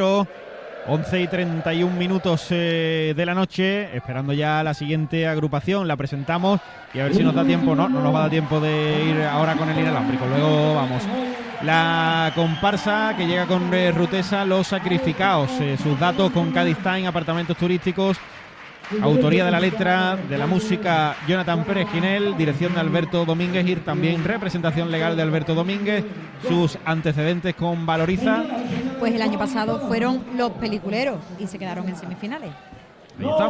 11 y 31 minutos eh, de la noche, esperando ya la siguiente agrupación, la presentamos y a ver si nos da tiempo, no, no nos va a dar tiempo de ir ahora con el inalámbrico, luego vamos. La comparsa que llega con eh, Rutesa, Los Sacrificados, eh, sus datos con Cádiz Time, apartamentos turísticos, Autoría de la letra, de la música, Jonathan Pérez Ginel, dirección de Alberto Domínguez y también representación legal de Alberto Domínguez, sus antecedentes con Valoriza. Pues el año pasado fueron los peliculeros y se quedaron en semifinales. Ahí está.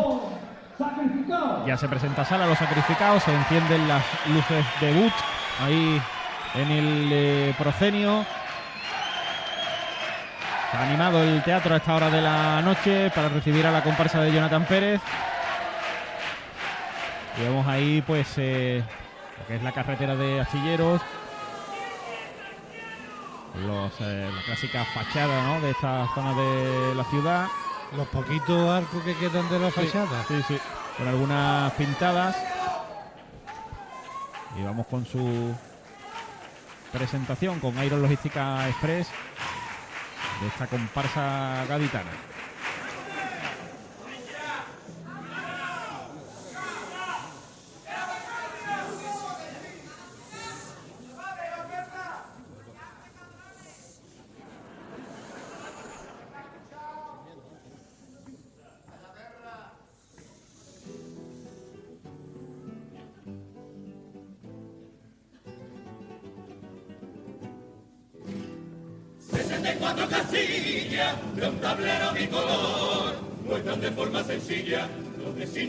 Ya se presenta Sala, los sacrificados, se encienden las luces de But ahí en el eh, procenio. Ha animado el teatro a esta hora de la noche para recibir a la comparsa de Jonathan Pérez. Y vemos ahí pues eh, lo que es la carretera de Astilleros. Los, eh, la clásica fachada ¿no? de esta zona de la ciudad. Los poquitos arcos que quedan de la Sí, fachada. Sí, sí. Con algunas pintadas. Y vamos con su presentación con Iron Logística Express de esta comparsa gaditana.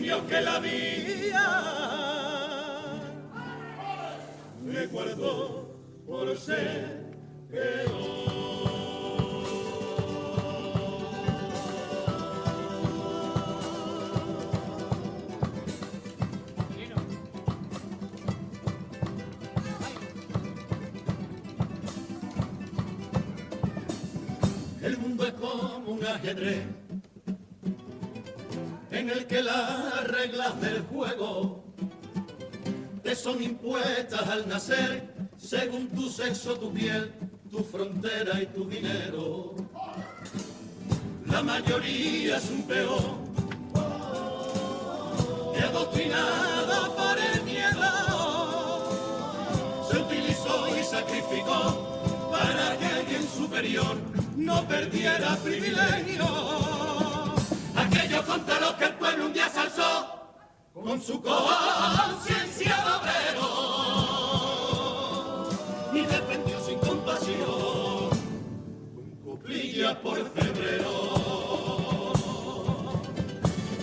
Designios que la vía me guardó por ser El mundo es como un ajedrez en el que las reglas del juego te son impuestas al nacer según tu sexo, tu piel, tu frontera y tu dinero. La mayoría es un peón y adoctrinada por el miedo se utilizó y sacrificó para que alguien superior no perdiera privilegio. Aquello contra lo que el pueblo un día se alzó con su conciencia de obrero y defendió sin compasión con coplillas por febrero.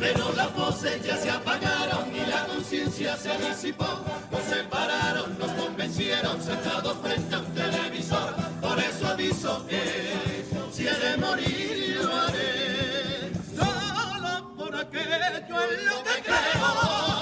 Pero las voces ya se apagaron y la conciencia se disipó. Nos separaron, nos convencieron, sentados frente a un televisor. Por eso aviso que si he de morir Por aquello en lo que creo.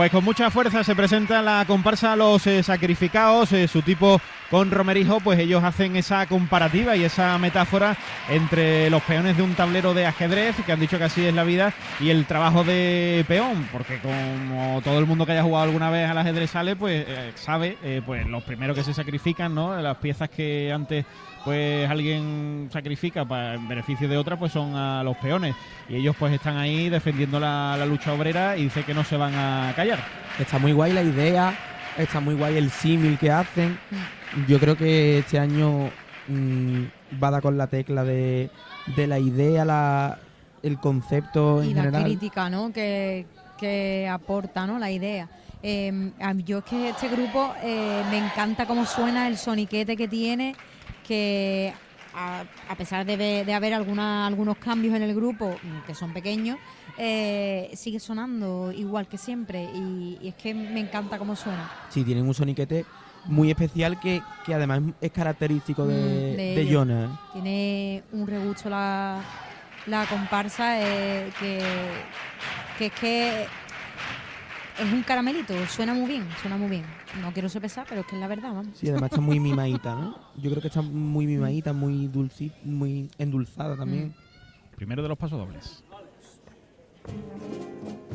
Pues con mucha fuerza se presenta la comparsa Los eh, Sacrificados, eh, su tipo con Romerijo, pues ellos hacen esa comparativa y esa metáfora entre los peones de un tablero de ajedrez, que han dicho que así es la vida, y el trabajo de peón, porque como todo el mundo que haya jugado alguna vez al ajedrez sale, pues eh, sabe, eh, pues los primeros que se sacrifican, ¿no? Las piezas que antes pues alguien sacrifica para en beneficio de otra, pues son a los peones. Y ellos pues están ahí defendiendo la, lucha obrera y dice que no se van a callar. Está muy guay la idea, está muy guay el símil que hacen. Yo creo que este año mm, va a dar con la tecla de, de la idea, la, el concepto en y la general. crítica, ¿no? Que, que aporta, ¿no? La idea. Eh, mí- yo es que este grupo eh, me encanta cómo suena el soniquete que tiene, que a, a pesar de, de haber alguna, algunos cambios en el grupo, mm, que son pequeños, eh, sigue sonando igual que siempre y, y es que me encanta cómo suena. Sí, tienen un soniquete muy especial que, que además es característico de, Mm, de. Jonas. ¿eh? Tiene un regusto la, la comparsa eh, que, que es que es un caramelito, suena muy bien, suena muy bien. No quiero ser pesada, pero es que es la verdad, vamos. Sí, además está muy mimadita, ¿no? Yo creo que está muy mimadita, muy dulcita, muy endulzada también. Primero de los pasodobles. sacrificado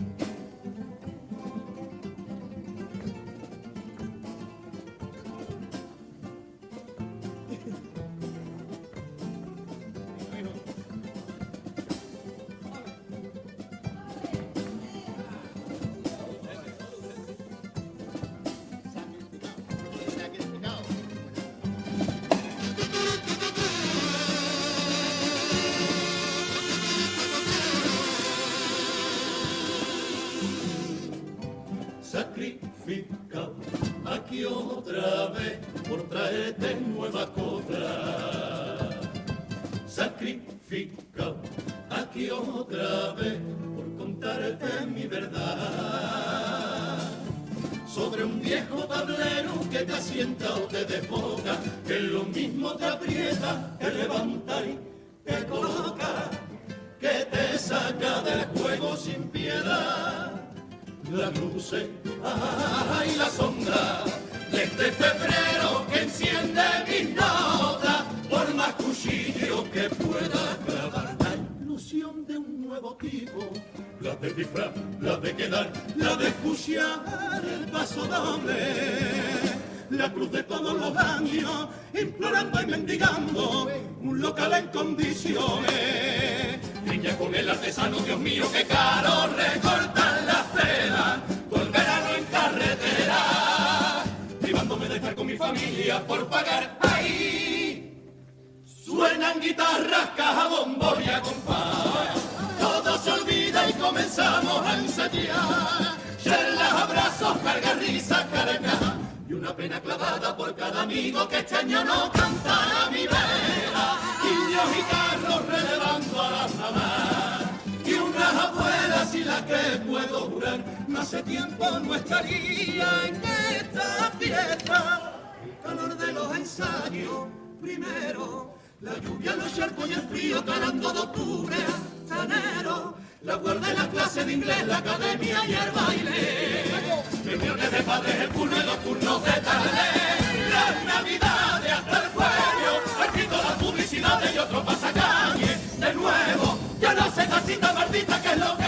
por traerte nueva cobra. Sacrificado aquí otra vez por contarte mi verdad. Sobre un viejo tablero que te asienta o te desboca, que lo mismo te aprieta, te levanta y te coloca, que te saca del juego sin piedad la luces y la sombra de este febrero que enciende mis notas por más cuchillo que pueda clavar la ilusión de un nuevo tipo la de disfraz, la de quedar, la de escuchar el paso doble la cruz de todos los años, implorando y mendigando un local en condiciones. Niña con el artesano, Dios mío, qué caro recortar ahí. Suenan guitarras, caja, bombo y compás. Todo se olvida y comenzamos a ensayar. Charlas, abrazos, carga, risa, carga. Y una pena clavada por cada amigo que este año no cantará mi vera. Niños y carros relevando a las mamás. Y unas abuelas y la que puedo jurar, no hace tiempo no estaría en esta fiesta calor de los ensayos. Primero, la lluvia, los charcos y el frío calando de octubre. Hasta enero, la guarda en la clase de inglés, la academia y el baile, reuniones de padres, el turno y los turnos de tarde, las navidades hasta el cuello, escrito las publicidades y otro pasacalle, de nuevo, ya no sé casita maldita que es lo que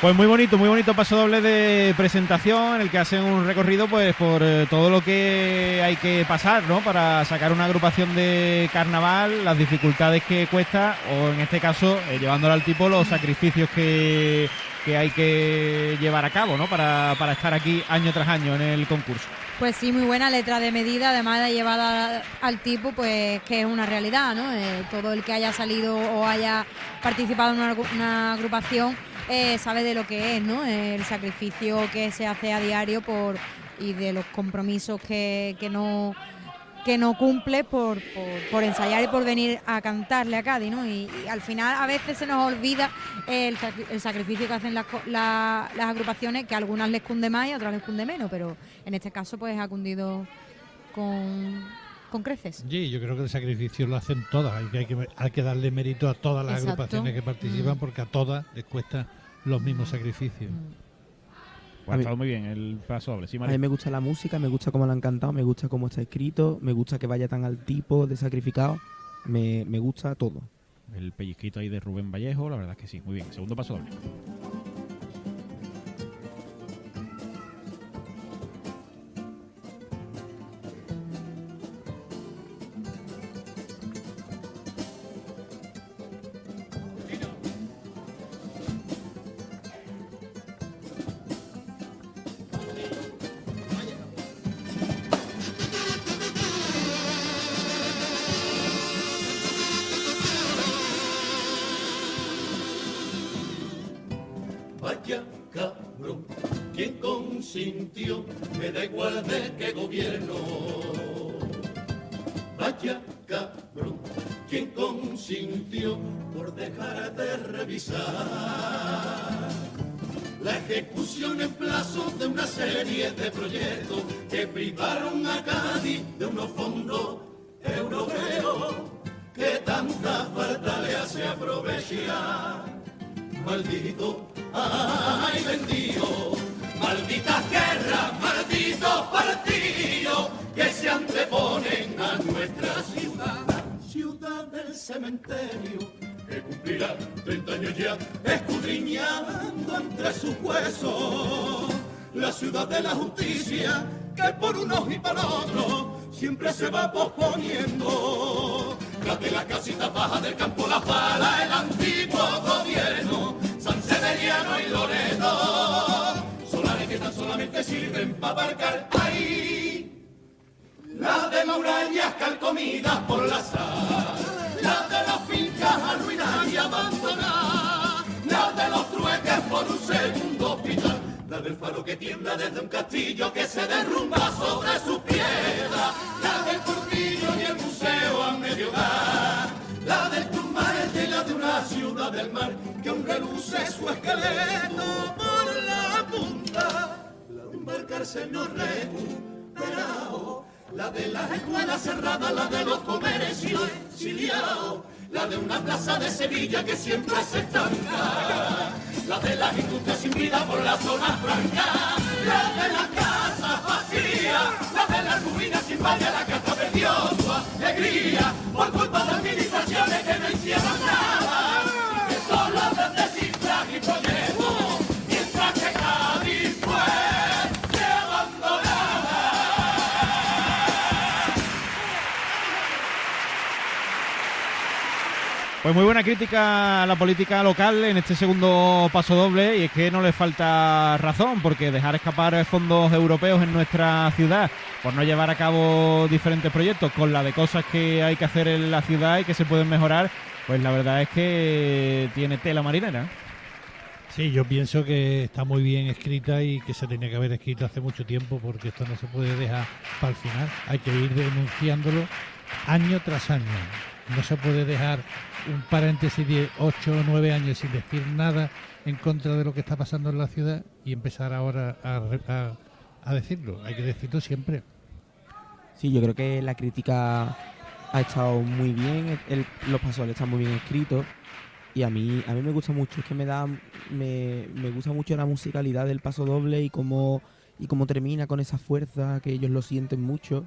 Pues muy bonito, muy bonito paso doble de presentación en el que hacen un recorrido pues por eh, todo lo que hay que pasar, ¿no? Para sacar una agrupación de carnaval, las dificultades que cuesta o en este caso eh, llevándolo al tipo los sacrificios que, que hay que llevar a cabo, ¿no? Para, para estar aquí año tras año en el concurso. Pues sí, muy buena letra de medida, además de llevada al tipo, pues que es una realidad, ¿no? Eh, todo el que haya salido o haya participado en una, agru- una agrupación eh, sabe de lo que es, ¿no? El sacrificio que se hace a diario por y de los compromisos que, que no que no cumple por, por, por ensayar y por venir a cantarle a Cádiz, ¿no? Y, y al final a veces se nos olvida el, el sacrificio que hacen las, la- las agrupaciones, que a algunas les cunde más y a otras les cunde menos, pero en este caso pues ha cundido con, con creces. Sí, yo creo que el sacrificio lo hacen todas. Hay que, hay que, hay que darle mérito a todas las Exacto. agrupaciones que participan Mm. porque a todas les cuesta los mismos sacrificios. Pues ha A mí- estado muy bien el paso doble. Sí, A mí me gusta la música, me gusta cómo la han cantado, me gusta cómo está escrito, me gusta que vaya tan al tipo de sacrificado, me, me gusta todo. El pellizquito ahí de Rubén Vallejo, la verdad es que sí, muy bien. Segundo paso doble. Me da igual de qué gobierno. Vaya cabrón, quien consintió por dejar de revisar la ejecución en plazo de una serie de que cumplirá 30 años ya, escudriñando entre sus huesos. La ciudad de la justicia, que por unos y por otros siempre se va posponiendo. La de las casitas bajas del campo, la pala, el antiguo gobierno, San Severiano y Loreto. Solares que tan solamente sirven para aparcar ahí. La de murallas calcomidas por la sal, las la de los trueques por un segundo hospital, la del faro que tiembla desde un castillo que se derrumba sobre sus piedras, la del portillo y el museo a medio dar, la del Tumalte y la de una ciudad del mar que aún reluce su esqueleto por la punta, la de embarcarse no recuperado, la de las escuelas cerradas, la de los comercios exiliados, la de una plaza de Sevilla que siempre se estanca, la de las industrias sin vida por la zona franca, la de las casas vacías, la de las ruinas sin valle, la casa perdió su alegría. Por culpa de administraciones que no hicieron nada, Pues muy buena crítica a la política local en este segundo paso doble y es que no le falta razón porque dejar escapar fondos europeos en nuestra ciudad por no llevar a cabo diferentes proyectos con la de cosas que hay que hacer en la ciudad y que se pueden mejorar, pues la verdad es que tiene tela marinera. Sí, yo pienso que está muy bien escrita y que se tenía que haber escrito hace mucho tiempo porque esto no se puede dejar para el final. Hay que ir denunciándolo año tras año. No se puede dejar un paréntesis de 8 o 9 años sin decir nada en contra de lo que está pasando en la ciudad y empezar ahora a, a decirlo. Hay que decirlo siempre. Sí, yo creo que la crítica ha estado muy bien, el- los pasos están muy bien escritos y a mí a mí me gusta mucho, es que me da me, me gusta mucho la musicalidad del paso doble y cómo y cómo termina con esa fuerza que ellos lo sienten mucho.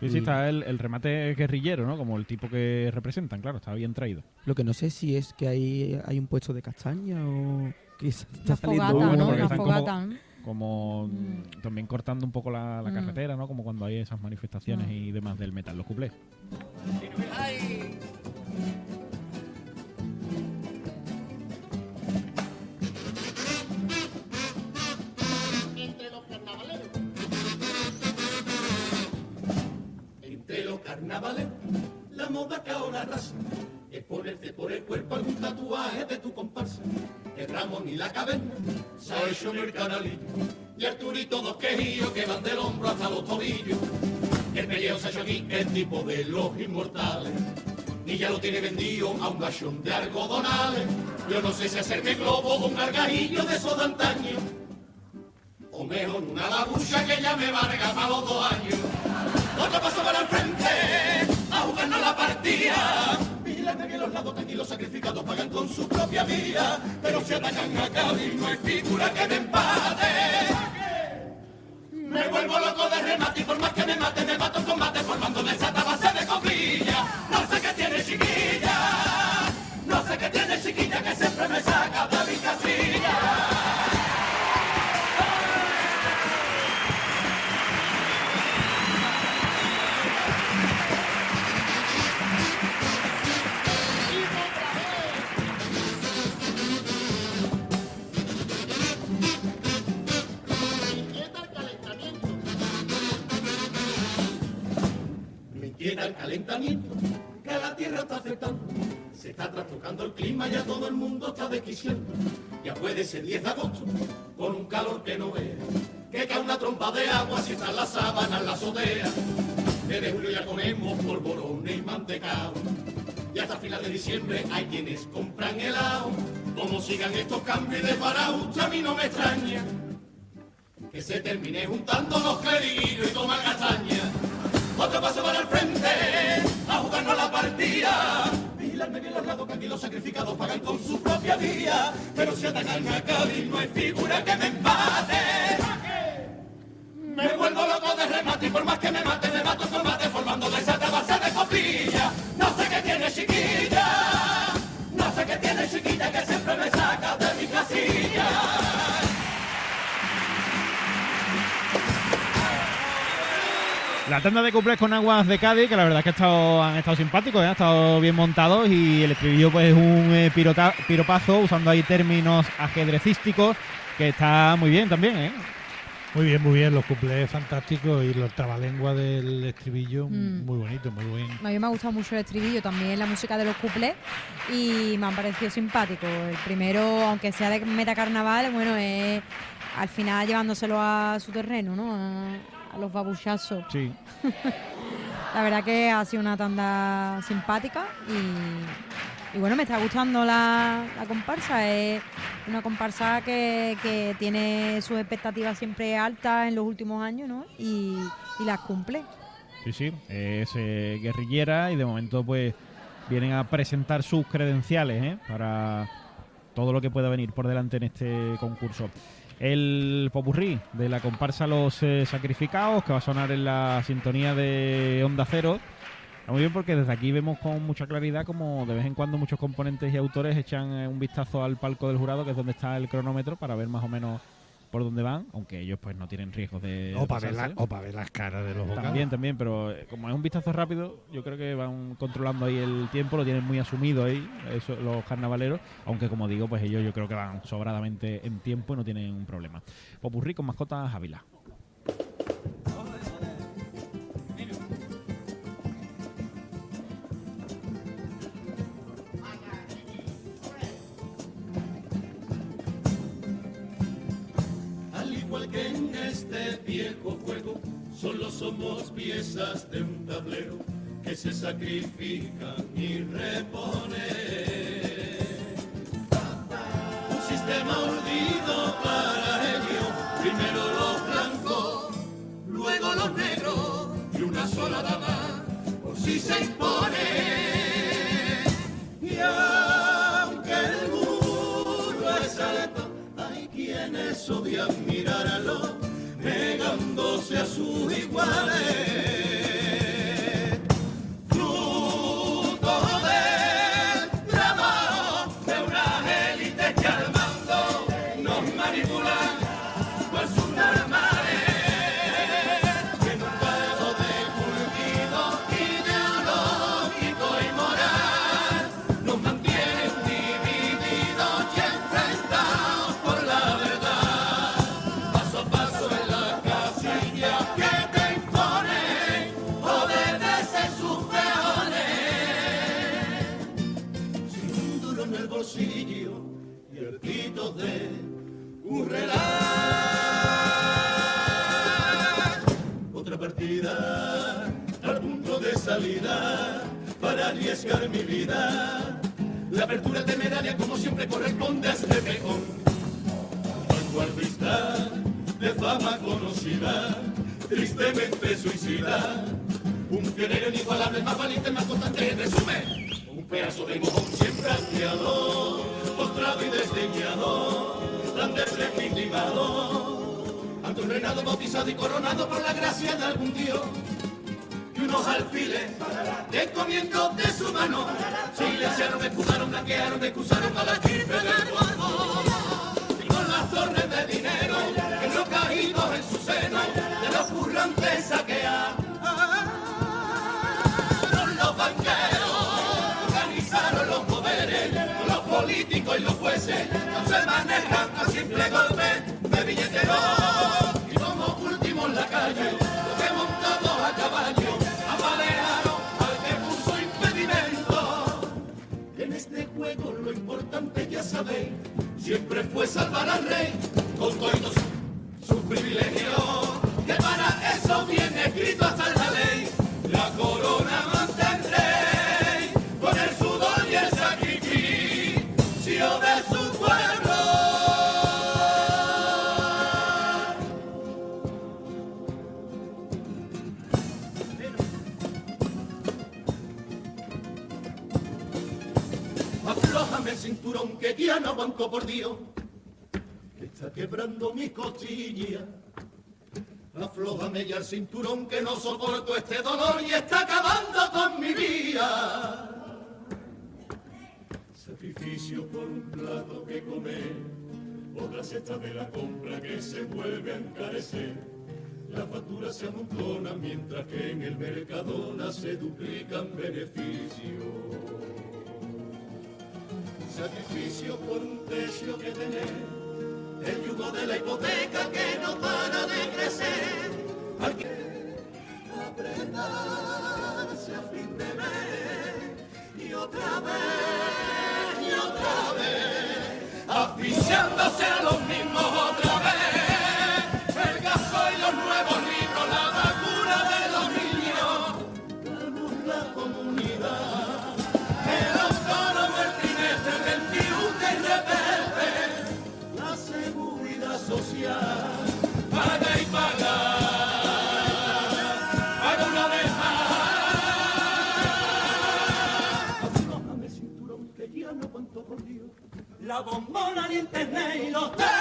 Sí, sí, Y está el, el remate guerrillero, ¿no? Como el tipo que representan, claro, está bien traído. Lo que no sé si es que hay hay un puesto de castaña o que está Una saliendo fogata, bueno, ¿no? porque Una están como- fogata. ¿no? Como Mm. también cortando un poco la, la Mm. carretera, ¿no? Como cuando hay esas manifestaciones Mm. y demás del metal, los cuplés. entre La moda que ahora arrasa es ponerte por el cuerpo algún tatuaje de tu comparsa. El Ramón y la caverna se ha hecho en el canalillo. Y Arturito dos quejillos que van del hombro hasta los tobillos. El pellejo se ha hecho aquí el tipo de los inmortales. Y ya lo tiene vendido a un gachón de algodonales. Yo no sé si hacerme globo o un gargajillo de esos de antaño. O mejor una babucha que ya me valga para los dos años. Otro paso para el frente, Vigilante que los lados y los sacrificados pagan con su propia vida. Pero si atacan a Cádiz, no hay figura que me empate. Me vuelvo loco de remate y por estos cambios de a mí no me extraña que se termine juntando los clerillos y tomar castaña. Otro paso para el frente, a jugarnos la partida. Vigilarme bien los lados que aquí los sacrificados pagan con su propia vida. Pero si atacan a Cádiz no hay figura que me empate. Me vuelvo loco de remate y por más que me mate, me mato combate formando de esa base de copilla. No sé qué tiene chiquilla, no sé qué tiene chiquilla que siempre me La tanda de cuplés con aguas de Cádiz, que la verdad es que ha estado- han estado simpáticos, ¿eh? han estado bien montados y el estribillo pues es un eh, piropazo usando ahí términos ajedrecísticos que está muy bien también, ¿eh? Muy bien, muy bien. Los cuplés fantásticos y los trabalenguas del estribillo Mm. muy bonito, muy bien. A mí me ha gustado mucho el estribillo, también la música de los cuplés y me han parecido simpáticos. El primero, aunque sea de metacarnaval, bueno, es al final llevándoselo a su terreno, ¿no? A, a los babuchazos. Sí. La verdad que ha sido una tanda simpática y, y bueno, me está gustando la, la comparsa. Es una comparsa que, que tiene sus expectativas siempre altas en los últimos años, ¿no? Y, y las cumple. Sí, sí, es eh, guerrillera y de momento pues vienen a presentar sus credenciales ¿eh? para todo lo que pueda venir por delante en este concurso. El popurrí de la comparsa Los eh, Sacrificados, que va a sonar en la sintonía de Onda Cero. Está muy bien porque desde aquí vemos con mucha claridad como de vez en cuando muchos componentes y autores echan eh, un vistazo al palco del jurado, que es donde está el cronómetro, para ver más o menos por dónde van, aunque ellos pues no tienen riesgos de... O para, ver la- o para ver las caras de los vocales. También, también, pero eh, como es un vistazo rápido, yo creo que van controlando ahí el tiempo, lo tienen muy asumido ahí, eso, los carnavaleros, aunque como digo, pues ellos yo creo que van sobradamente en tiempo y no tienen un problema. Popurrí con mascotas Ávila. Somos piezas de un tablero que se sacrifican y reponen. Un sistema urdido para ello, primero los blancos, luego los negros y una sola dama, por si se impone. Y aunque el muro es alto, hay quienes odian sus iguales. Para arriesgar mi vida. La apertura temeraria como siempre corresponde a este peón. Vanguardista de fama conocida, tristemente suicida. Un pionero inigualable, más valiente, más constante en resumen. Un pedazo de mojón siempre hastiado, postrado y desdeñado, tan deslegitimado. Ante un reinado bautizado y coronado por la gracia de algún dios unos alfiles de comiendo de su mano. Silenciaron, escudaron, blanquearon, excusaron a la estirpe del Borbón. Y con las torres de dinero, enrocajitos en su seno, de los currantes saquearon los banqueros, organizaron los poderes, los políticos y los jueces, no se manejan a simple golpe de billetero. siempre fue salvar al rey. Ya el cinturón que no soporto este dolor y está acabando con mi vida. Sacrificio por un plato que comer, otra cesta de la compra que se vuelve a encarecer. La factura se amontona mientras que en el Mercadona se duplican beneficios. Sacrificio por un techo que tener, el yugo de la hipoteca que no para de crecer. Hay que apretarse a fin de mes y otra vez y otra vez, asfixiándose a los mismos otra La bombona, el internet y los teles,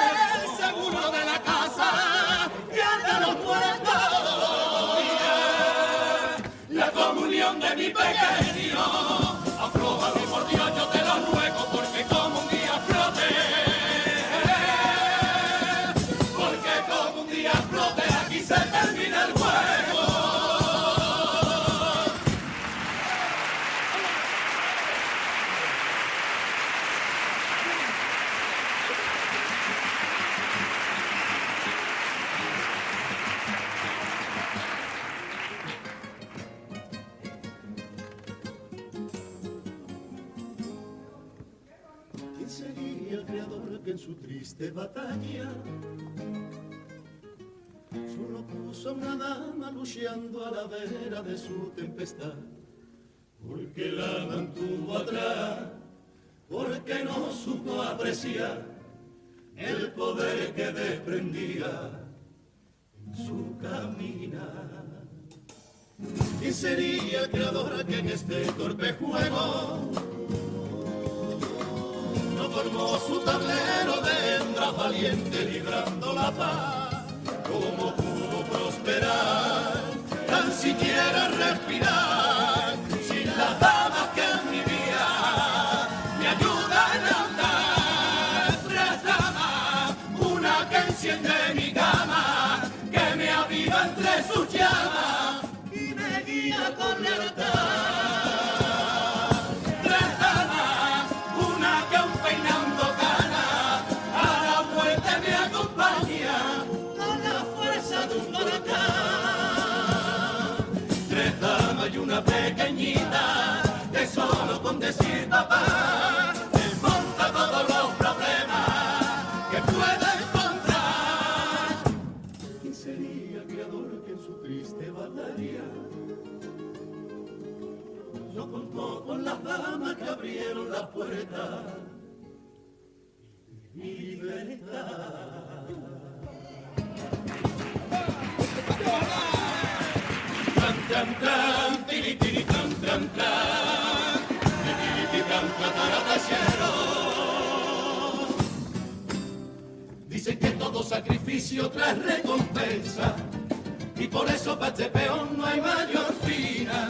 a una dama luchando a la vera de su tempestad? Porque la mantuvo atrás, porque no supo apreciar el poder que desprendía en su caminar. ¿Quién sería el creador que en este torpe juego no formó su tablero de hembra valiente librando la paz. Tan siquiera libertad. Tran, tran, tran, tiri, tiri, tran, tran, tran. Tiri, tiri, tran, taratachero. Dicen que todo sacrificio trae recompensa y por eso para este peón no hay mayor fina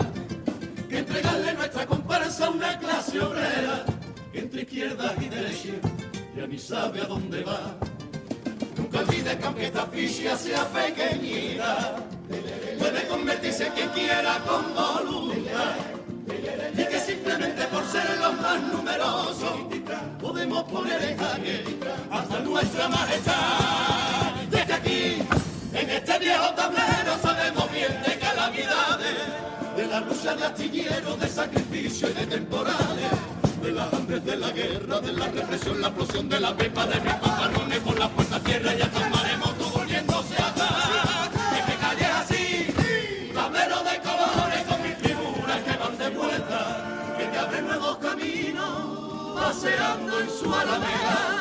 que entregarle nuestra comparsa a una clase obrera entre izquierda y derecha ni sabe a dónde va. Nunca olvides que aunque esta ficha sea pequeñita, puede convertirse en quien quiera con voluntad. Y que simplemente por ser los más numerosos podemos poner en jaque hasta nuestra majestad. Desde aquí, en este viejo tablero, sabemos bien de calamidades, de la lucha de astilleros, de sacrificio y de temporales, de las hambres de la guerra, de la represión, la explosión de la pepa de mis pantalones por la puerta tierra y hasta el maremoto volviéndose atrás. Que me así, tablero de colores con mis figuras que van de vuelta, que te abren nuevos caminos, paseando en su alameda.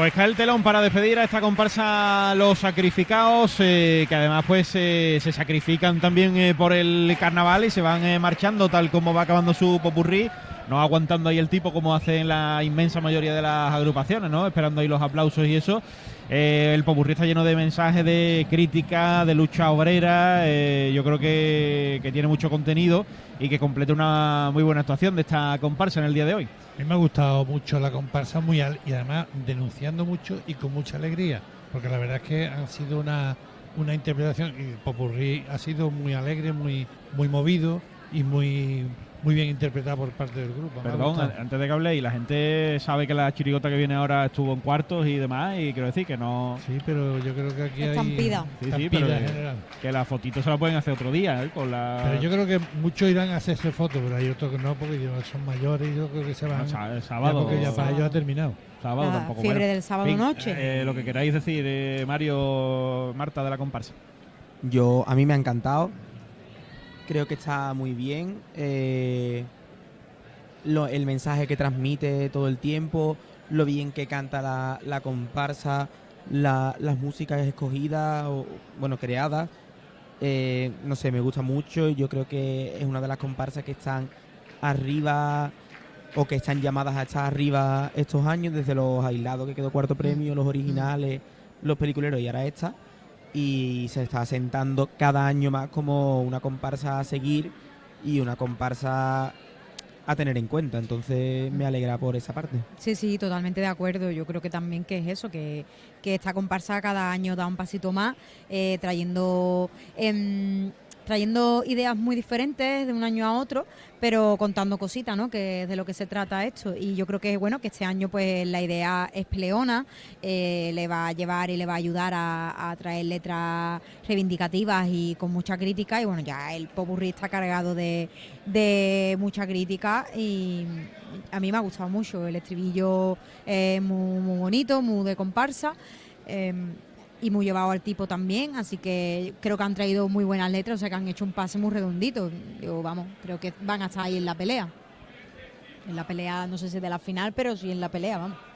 Pues cae el telón para despedir a esta comparsa Los Sacrificados, eh, que además pues eh, se sacrifican también eh, por el carnaval y se van marchando tal como va acabando su popurrí, no aguantando ahí el tipo como hacen la inmensa mayoría de las agrupaciones, ¿no? Esperando ahí los aplausos y eso. Eh, el popurrí está lleno de mensajes de crítica, de lucha obrera. eh, yo creo que, que tiene mucho contenido y que completa una muy buena actuación de esta comparsa en el día de hoy. A mí me ha gustado mucho la comparsa muy al- y además denunciando mucho y con mucha alegría, porque la verdad es que ha sido una, una interpretación y Popurrí ha sido muy alegre, muy muy movido y muy muy bien interpretado por parte del grupo. Perdón, antes de que hable, y la gente sabe que la chirigota que viene ahora estuvo en cuartos y demás, y quiero decir que no. Sí, pero yo creo que aquí Estampida. hay Sí, sí, estampida pero en que- general. Que la fotito se la pueden hacer otro día, ¿eh? Con la. Pero yo creo que muchos irán a hacerse fotos, pero hay otros que no, porque son mayores y yo creo que se van. No, el ya sábado. porque ya para ellos ha terminado. sábado La tampoco. fiebre bueno. del sábado fin, noche. eh, lo que queráis decir, eh, Mario, Marta de la comparsa. Yo, a mí me ha encantado. Creo que está muy bien. eh, lo- el mensaje que transmite todo el tiempo, lo bien que canta la, la comparsa, la- las músicas escogidas, o, bueno, creadas. eh, no sé, me gusta mucho. y Yo creo que es una de las comparsas que están arriba o que están llamadas a estar arriba estos años, desde los aislados que quedó cuarto premio, los originales, los peliculeros y ahora esta y se está asentando cada año más como una comparsa a seguir y una comparsa a tener en cuenta. Entonces me alegra por esa parte. Sí, sí, totalmente de acuerdo. Yo creo que también que es eso, que, que esta comparsa cada año da un pasito más, eh, trayendo em, trayendo ideas muy diferentes de un año a otro, pero contando cositas, ¿no? Que es de lo que se trata esto. Y yo creo que bueno que este año pues la idea es peleona, eh, le va a llevar y le va a ayudar a, traer letras reivindicativas y con mucha crítica. Y bueno, ya el popurrí está cargado de, de mucha crítica y a mí me ha gustado mucho. El estribillo es muy, bonito, muy de comparsa. eh, y muy llevado al tipo también, así que creo que han traído muy buenas letras, o sea que han hecho un pase muy redondito. Yo, vamos, creo que van a estar ahí en la pelea. En la pelea, no sé si de la final, pero sí en la pelea, vamos.